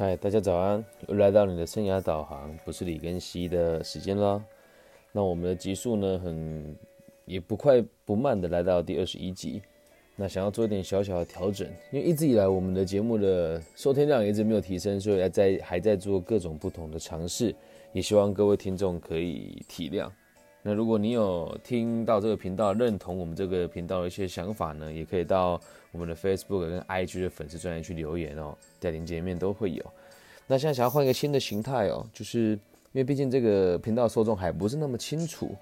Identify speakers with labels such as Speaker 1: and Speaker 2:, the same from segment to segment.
Speaker 1: 嗨，大家早安！又来到你的生涯导航，不是李根熙的时间啦。那我们的集数呢，很也不快不慢的来到第二十一集。那想要做一点小小的调整，因为一直以来我们的节目的收听量一直没有提升，所以还在还在做各种不同的尝试，也希望各位听众可以体谅。那如果你有听到这个频道，认同我们这个频道的一些想法呢，也可以到我们的 Facebook 跟 IG 的粉丝专页去留言哦，在连接面都会有。那现在想要换一个新的形态哦，就是因为毕竟这个频道受众还不是那么清楚。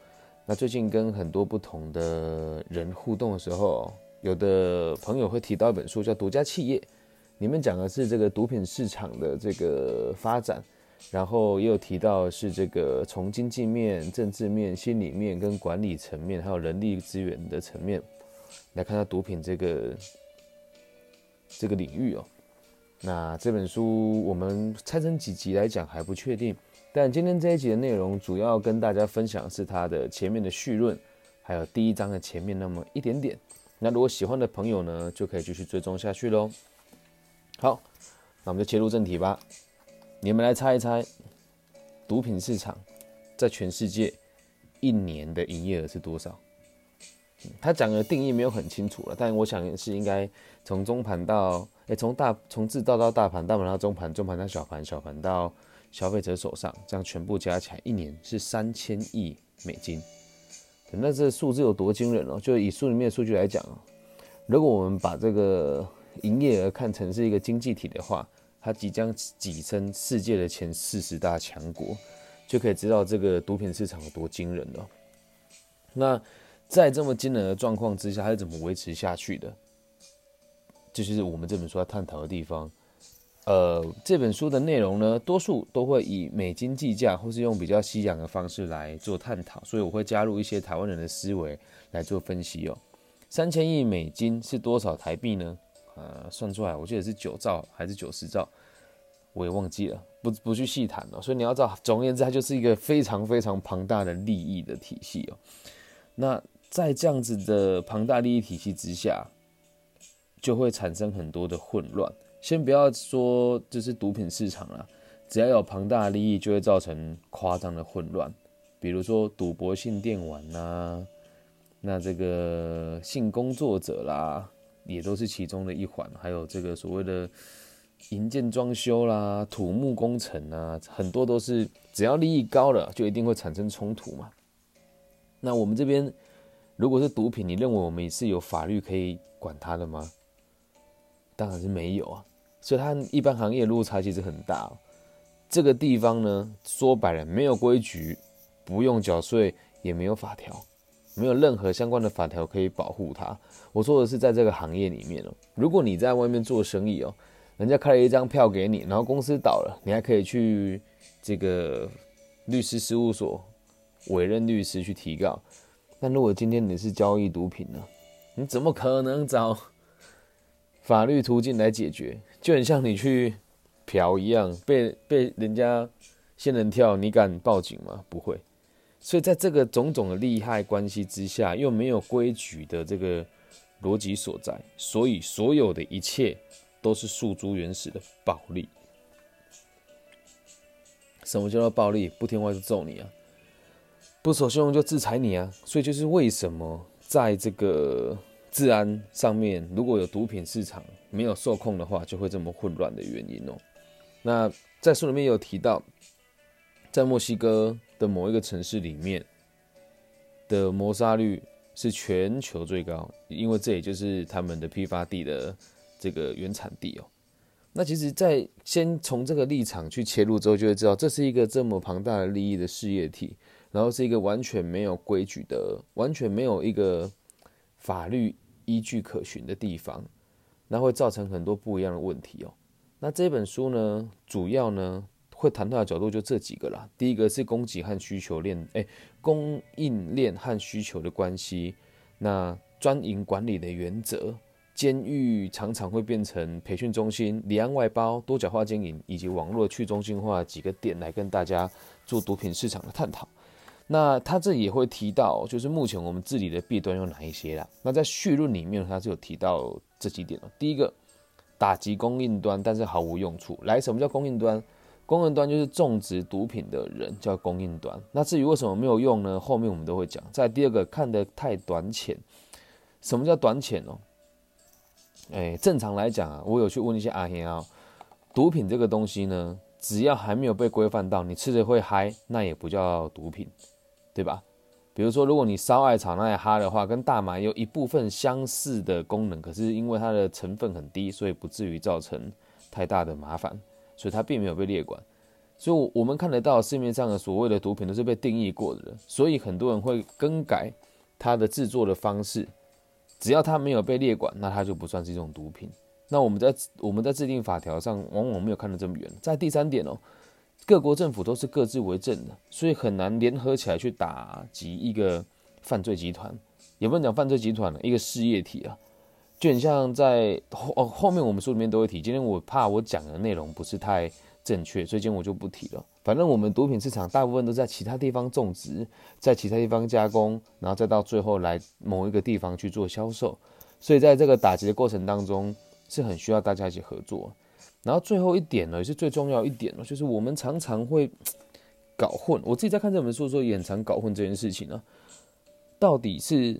Speaker 1: 那最近跟很多不同的人互动的时候，有的朋友会提到一本书叫《独家企业》，里面讲的是这个毒品市场的这个发展。然后也有提到是这个从经济面、政治面、心理面跟管理层面，还有人力资源的层面来看到毒品这个这个领域哦。那这本书我们拆成几集来讲还不确定，但今天这一集的内容主要跟大家分享是它的前面的序论，还有第一章的前面那么一点点。那如果喜欢的朋友呢，就可以继续追踪下去喽。好，那我们就切入正题吧。你们来猜一猜，毒品市场在全世界一年的营业额是多少？他讲的定义没有很清楚了，但我想是应该从中盘到，哎，从大从制造到大盘，大盘到中盘，中盘到小盘，小盘到消费者手上，这样全部加起来一年是三千亿美金。那这数字有多惊人哦？就以书里面的数据来讲哦，如果我们把这个营业额看成是一个经济体的话。它即将跻身世界的前四十大强国，就可以知道这个毒品市场有多惊人了。那在这么惊人的状况之下，它是怎么维持下去的？这就是我们这本书要探讨的地方。呃，这本书的内容呢，多数都会以美金计价，或是用比较西洋的方式来做探讨，所以我会加入一些台湾人的思维来做分析哦。三千亿美金是多少台币呢？呃，算出来，我记得是九兆还是九十兆，我也忘记了，不不去细谈了。所以你要知道，总而言之，它就是一个非常非常庞大的利益的体系哦。那在这样子的庞大利益体系之下，就会产生很多的混乱。先不要说就是毒品市场啦，只要有庞大的利益，就会造成夸张的混乱。比如说赌博性电玩呐，那这个性工作者啦。也都是其中的一环，还有这个所谓的营建装修啦、土木工程啊，很多都是只要利益高了，就一定会产生冲突嘛。那我们这边如果是毒品，你认为我们是有法律可以管它的吗？当然是没有啊。所以它一般行业落差其实很大。这个地方呢，说白了没有规矩，不用缴税，也没有法条。没有任何相关的法条可以保护他。我说的是在这个行业里面哦，如果你在外面做生意哦，人家开了一张票给你，然后公司倒了，你还可以去这个律师事务所委任律师去提告。但如果今天你是交易毒品呢，你怎么可能找法律途径来解决？就很像你去嫖一样，被被人家仙人跳，你敢报警吗？不会。所以在这个种种的利害关系之下，又没有规矩的这个逻辑所在，所以所有的一切都是诉诸原始的暴力。什么叫做暴力？不听话就揍你啊，不守信用就制裁你啊。所以就是为什么在这个治安上面，如果有毒品市场没有受控的话，就会这么混乱的原因哦。那在书里面有提到，在墨西哥。的某一个城市里面的谋杀率是全球最高，因为这也就是他们的批发地的这个原产地哦。那其实，在先从这个立场去切入之后，就会知道这是一个这么庞大的利益的事业体，然后是一个完全没有规矩的、完全没有一个法律依据可循的地方，那会造成很多不一样的问题哦。那这本书呢，主要呢。会谈到的角度就这几个啦。第一个是供给和需求链，哎，供应链和需求的关系。那专营管理的原则，监狱常常会变成培训中心，离岸外包、多角化经营以及网络去中心化几个点来跟大家做毒品市场的探讨。那他这也会提到，就是目前我们治理的弊端有哪一些啦？那在序论里面，他是有提到这几点哦。第一个，打击供应端，但是毫无用处。来，什么叫供应端？供应端就是种植毒品的人叫供应端。那至于为什么没有用呢？后面我们都会讲。在第二个，看得太短浅。什么叫短浅哦？哎，正常来讲啊，我有去问一些阿贤啊，毒品这个东西呢，只要还没有被规范到，你吃着会嗨，那也不叫毒品，对吧？比如说，如果你烧艾草那也哈的话，跟大麻有一部分相似的功能，可是因为它的成分很低，所以不至于造成太大的麻烦，所以它并没有被列管。所以，我们看得到市面上的所谓的毒品都是被定义过的，所以很多人会更改它的制作的方式。只要它没有被列管，那它就不算是一种毒品。那我们在我们在制定法条上，往往没有看得这么远。在第三点哦。各国政府都是各自为政的，所以很难联合起来去打击一个犯罪集团，也不能讲犯罪集团了，一个事业体啊，就很像在后哦后面我们书里面都会提。今天我怕我讲的内容不是太正确，所以今天我就不提了。反正我们毒品市场大部分都在其他地方种植，在其他地方加工，然后再到最后来某一个地方去做销售，所以在这个打击的过程当中是很需要大家一起合作。然后最后一点呢，也是最重要一点呢，就是我们常常会搞混。我自己在看这本书的时候，也很常搞混这件事情呢。到底是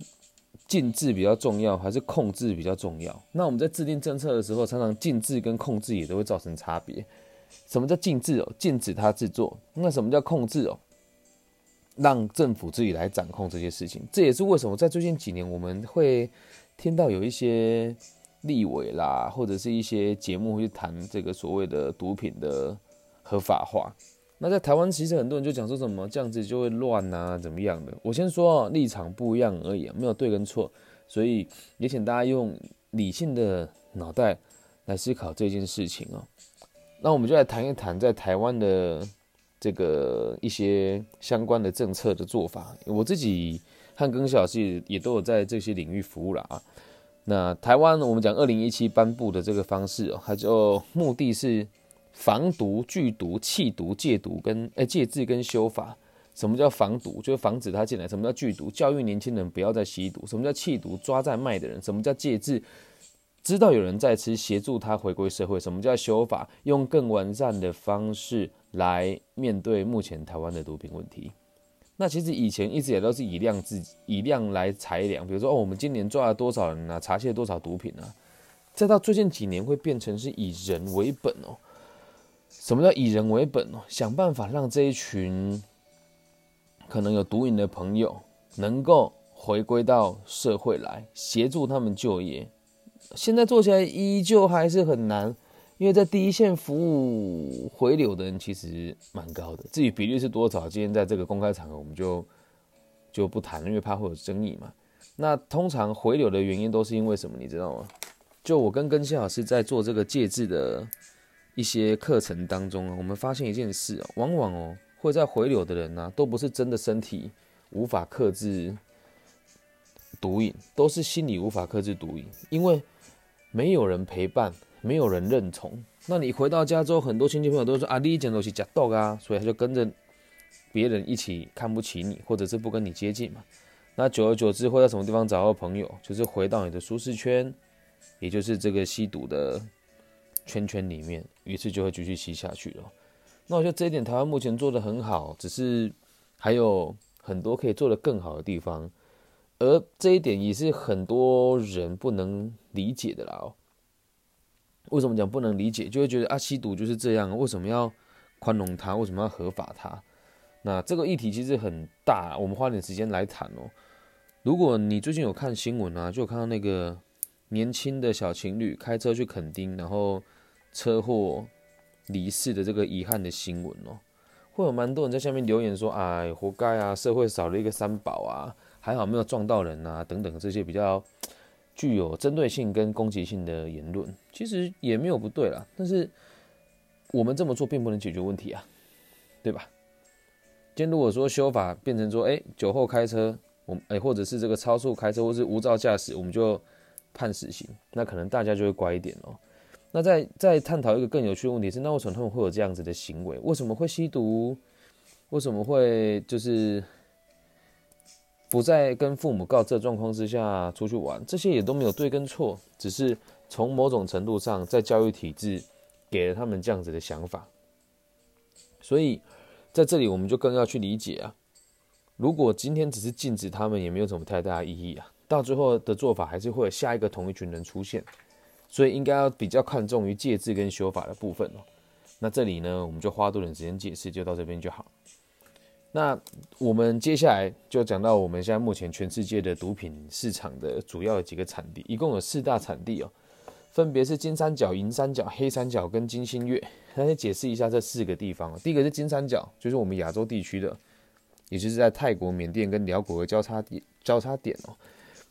Speaker 1: 禁制比较重要，还是控制比较重要？那我们在制定政策的时候，常常禁制跟控制也都会造成差别。什么叫禁制哦？禁止它制作。那什么叫控制哦？让政府自己来掌控这些事情。这也是为什么在最近几年，我们会听到有一些。立委啦，或者是一些节目会谈这个所谓的毒品的合法化。那在台湾，其实很多人就讲说什么这样子就会乱啊，怎么样的？我先说立场不一样而已，没有对跟错，所以也请大家用理性的脑袋来思考这件事情哦。那我们就来谈一谈在台湾的这个一些相关的政策的做法。我自己和耿小师也都有在这些领域服务了啊。那台湾我们讲二零一七颁布的这个方式哦，它就目的是防毒、拒毒、弃毒、戒毒跟诶戒治跟修法。什么叫防毒？就是防止他进来。什么叫拒毒？教育年轻人不要再吸毒。什么叫弃毒？抓在卖的人。什么叫戒治？知道有人在吃，协助他回归社会。什么叫修法？用更完善的方式来面对目前台湾的毒品问题。那其实以前一直也都是以量自以量来裁量，比如说哦，我们今年抓了多少人啊，查窃多少毒品啊，再到最近几年会变成是以人为本哦。什么叫以人为本哦？想办法让这一群可能有毒瘾的朋友能够回归到社会来，协助他们就业。现在做起来依旧还是很难。因为在第一线服务回流的人其实蛮高的，至于比例是多少，今天在这个公开场合我们就就不谈，因为怕会有争议嘛。那通常回流的原因都是因为什么，你知道吗？就我跟根希老师在做这个戒治的一些课程当中啊，我们发现一件事啊，往往哦会在回流的人呢，都不是真的身体无法克制毒瘾，都是心理无法克制毒瘾，因为没有人陪伴。没有人认同，那你回到家之后，很多亲戚朋友都说啊，你以前都是假斗啊，所以他就跟着别人一起看不起你，或者是不跟你接近嘛。那久而久之，会在什么地方找到朋友？就是回到你的舒适圈，也就是这个吸毒的圈圈里面，于是就会继续吸下去了。那我觉得这一点台湾目前做的很好，只是还有很多可以做的更好的地方，而这一点也是很多人不能理解的啦哦。为什么讲不能理解？就会觉得啊，吸毒就是这样，为什么要宽容它？为什么要合法它？那这个议题其实很大，我们花点时间来谈哦。如果你最近有看新闻啊，就有看到那个年轻的小情侣开车去垦丁，然后车祸离世的这个遗憾的新闻哦，会有蛮多人在下面留言说：“哎，活该啊，社会少了一个三宝啊，还好没有撞到人啊，等等这些比较。”具有针对性跟攻击性的言论，其实也没有不对啦。但是我们这么做并不能解决问题啊，对吧？今天如果说修法变成说，哎，酒后开车，我哎，或者是这个超速开车，或是无照驾驶，我们就判死刑，那可能大家就会乖一点哦。那再再探讨一个更有趣的问题是，那为什么他们会有这样子的行为？为什么会吸毒？为什么会就是？不在跟父母告知的状况之下出去玩，这些也都没有对跟错，只是从某种程度上，在教育体制给了他们这样子的想法，所以在这里我们就更要去理解啊。如果今天只是禁止他们，也没有什么太大意义啊。到最后的做法，还是会有下一个同一群人出现，所以应该要比较看重于戒治跟修法的部分哦。那这里呢，我们就花多点时间解释，就到这边就好。那我们接下来就讲到我们现在目前全世界的毒品市场的主要几个产地，一共有四大产地哦，分别是金三角、银三角、黑三角跟金星月。那先解释一下这四个地方第一个是金三角，就是我们亚洲地区的，也就是在泰国、缅甸跟辽国的交叉点交叉点哦。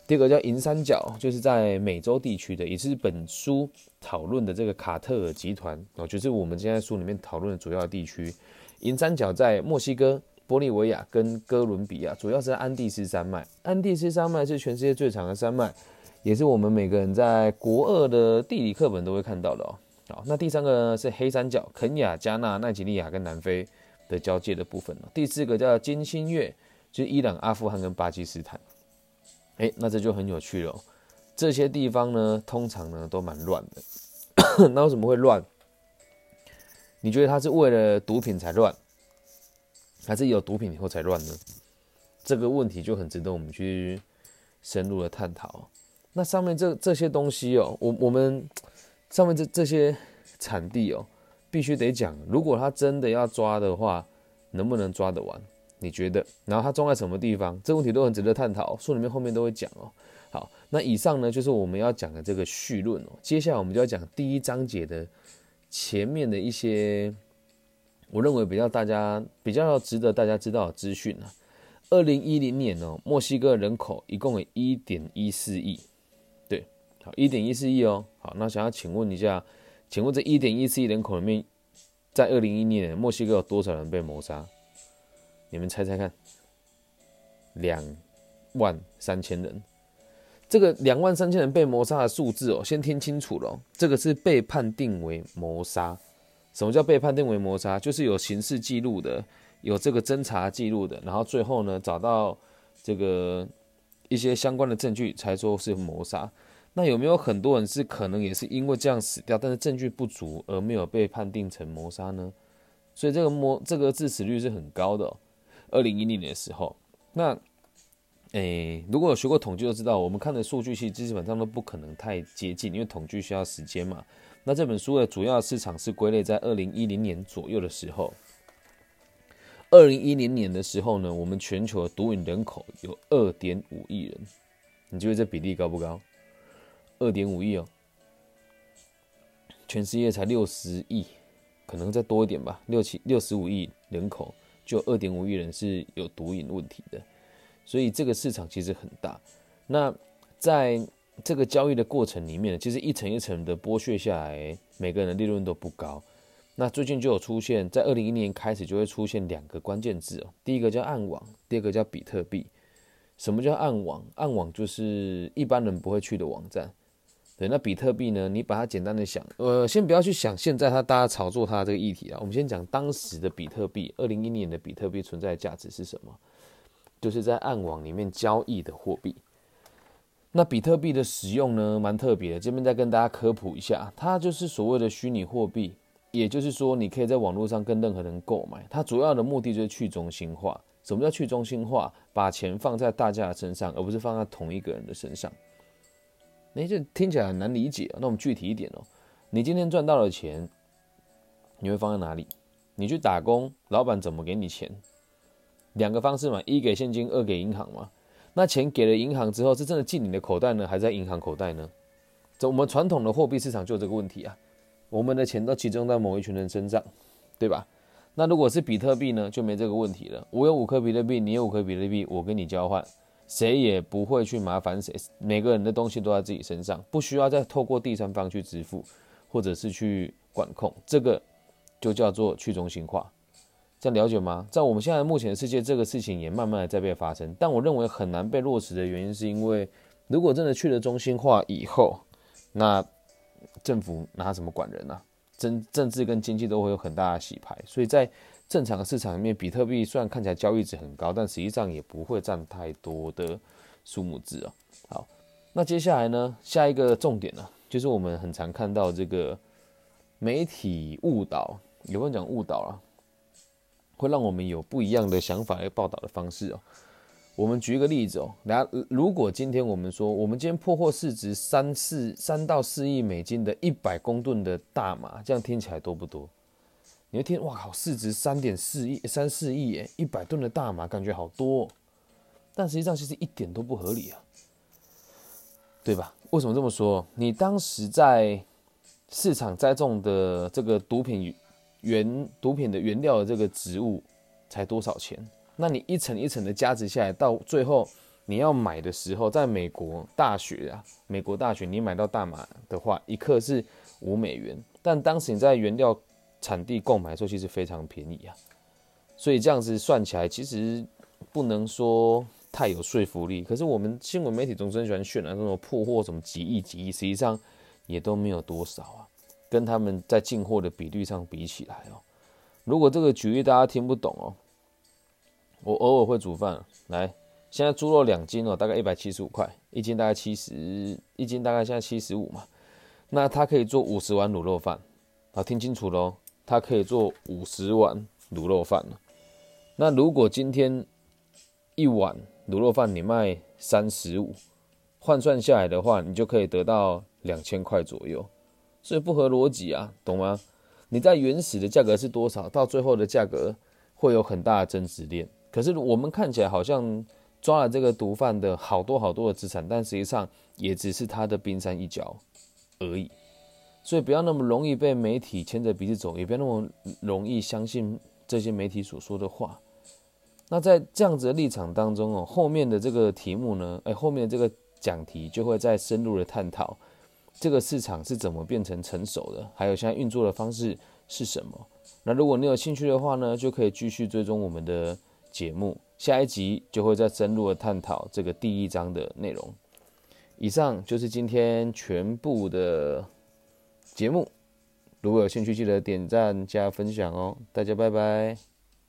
Speaker 1: 第二个叫银三角，就是在美洲地区的，也是本书讨论的这个卡特尔集团哦，就是我们现在书里面讨论的主要地区。银三角在墨西哥。玻利维亚跟哥伦比亚主要是安第斯山脉，安第斯山脉是全世界最长的山脉，也是我们每个人在国二的地理课本都会看到的哦。好，那第三个呢是黑三角，肯亚、加纳、奈及利亚跟南非的交界的部分第四个叫金星月，就是伊朗、阿富汗跟巴基斯坦。哎，那这就很有趣了，这些地方呢通常呢都蛮乱的，那为什么会乱？你觉得他是为了毒品才乱？还是有毒品以后才乱呢？这个问题就很值得我们去深入的探讨。那上面这这些东西哦，我我们上面这这些产地哦，必须得讲。如果他真的要抓的话，能不能抓得完？你觉得？然后它装在什么地方？这个问题都很值得探讨。书里面后面都会讲哦。好，那以上呢就是我们要讲的这个序论哦。接下来我们就要讲第一章节的前面的一些。我认为比较大家比较值得大家知道的资讯呢，二零一零年哦，墨西哥人口一共有一点一四亿，对，好一点一四亿哦，好，那想要请问一下，请问这一点一四亿人口里面，在二零一零年墨西哥有多少人被谋杀？你们猜猜看，两万三千人，这个两万三千人被谋杀的数字哦，先听清楚了，这个是被判定为谋杀。什么叫被判定为谋杀？就是有刑事记录的，有这个侦查记录的，然后最后呢找到这个一些相关的证据才说是谋杀。那有没有很多人是可能也是因为这样死掉，但是证据不足而没有被判定成谋杀呢？所以这个谋这个致死率是很高的。二零一零年的时候，那诶，如果有学过统计都知道，我们看的数据其实基本上都不可能太接近，因为统计需要时间嘛。那这本书的主要市场是归类在二零一零年左右的时候。二零一零年的时候呢，我们全球的毒瘾人口有二点五亿人，你觉得这比例高不高？二点五亿哦，全世界才六十亿，可能再多一点吧，六七六十五亿人口就二点五亿人是有毒瘾问题的，所以这个市场其实很大。那在这个交易的过程里面，其实一层一层的剥削下来，每个人的利润都不高。那最近就有出现在二零一年开始就会出现两个关键字哦，第一个叫暗网，第二个叫比特币。什么叫暗网？暗网就是一般人不会去的网站。对，那比特币呢？你把它简单的想，呃，先不要去想现在它大家炒作它这个议题啊，我们先讲当时的比特币，二零一零年的比特币存在的价值是什么？就是在暗网里面交易的货币。那比特币的使用呢，蛮特别的。这边再跟大家科普一下，它就是所谓的虚拟货币，也就是说，你可以在网络上跟任何人购买。它主要的目的就是去中心化。什么叫去中心化？把钱放在大家的身上，而不是放在同一个人的身上。哎，这听起来很难理解。那我们具体一点哦，你今天赚到了钱，你会放在哪里？你去打工，老板怎么给你钱？两个方式嘛，一给现金，二给银行嘛。那钱给了银行之后，是真的进你的口袋呢，还是在银行口袋呢？这我们传统的货币市场就这个问题啊。我们的钱都集中在某一群人身上，对吧？那如果是比特币呢，就没这个问题了。我有五颗比特币，你有五颗比特币，我跟你交换，谁也不会去麻烦谁。每个人的东西都在自己身上，不需要再透过第三方去支付，或者是去管控。这个就叫做去中心化。这样了解吗？在我们现在目前的世界，这个事情也慢慢的在被发生，但我认为很难被落实的原因，是因为如果真的去了中心化以后，那政府拿什么管人啊？政政治跟经济都会有很大的洗牌，所以在正常的市场里面，比特币虽然看起来交易值很高，但实际上也不会占太多的数目字啊。好，那接下来呢，下一个重点呢，就是我们很常看到这个媒体误导，有人讲误导啊，会让我们有不一样的想法和报道的方式哦。我们举一个例子哦，来，如果今天我们说，我们今天破获市值三四三到四亿美金的一百公吨的大麻，这样听起来多不多？你会听，哇靠，市值三点四亿、三四亿耶，一百吨的大麻，感觉好多，但实际上其实一点都不合理啊，对吧？为什么这么说？你当时在市场栽种的这个毒品原毒品的原料的这个植物才多少钱？那你一层一层的加值下来，到最后你要买的时候，在美国大学啊，美国大学你买到大麻的话，一克是五美元，但当时你在原料产地购买的时候，其实非常便宜啊。所以这样子算起来，其实不能说太有说服力。可是我们新闻媒体总是很喜欢渲染那种破获什么几亿几亿，实际上也都没有多少啊，跟他们在进货的比率上比起来哦。如果这个举例大家听不懂哦。我偶尔会煮饭，来，现在猪肉两斤哦，大概一百七十五块一斤，大概七十一斤，大概现在七十五嘛。那它可以做五十碗卤肉饭，好，听清楚喽，它可以做五十碗卤肉饭了。那如果今天一碗卤肉饭你卖三十五，换算下来的话，你就可以得到两千块左右，所以不合逻辑啊，懂吗？你在原始的价格是多少，到最后的价格会有很大的增值链。可是我们看起来好像抓了这个毒贩的好多好多的资产，但实际上也只是他的冰山一角而已。所以不要那么容易被媒体牵着鼻子走，也不要那么容易相信这些媒体所说的话。那在这样子的立场当中哦，后面的这个题目呢，哎，后面的这个讲题就会再深入的探讨这个市场是怎么变成成熟的，还有现在运作的方式是什么。那如果你有兴趣的话呢，就可以继续追踪我们的。节目下一集就会再深入的探讨这个第一章的内容。以上就是今天全部的节目。如果有兴趣，记得点赞加分享哦。大家拜拜。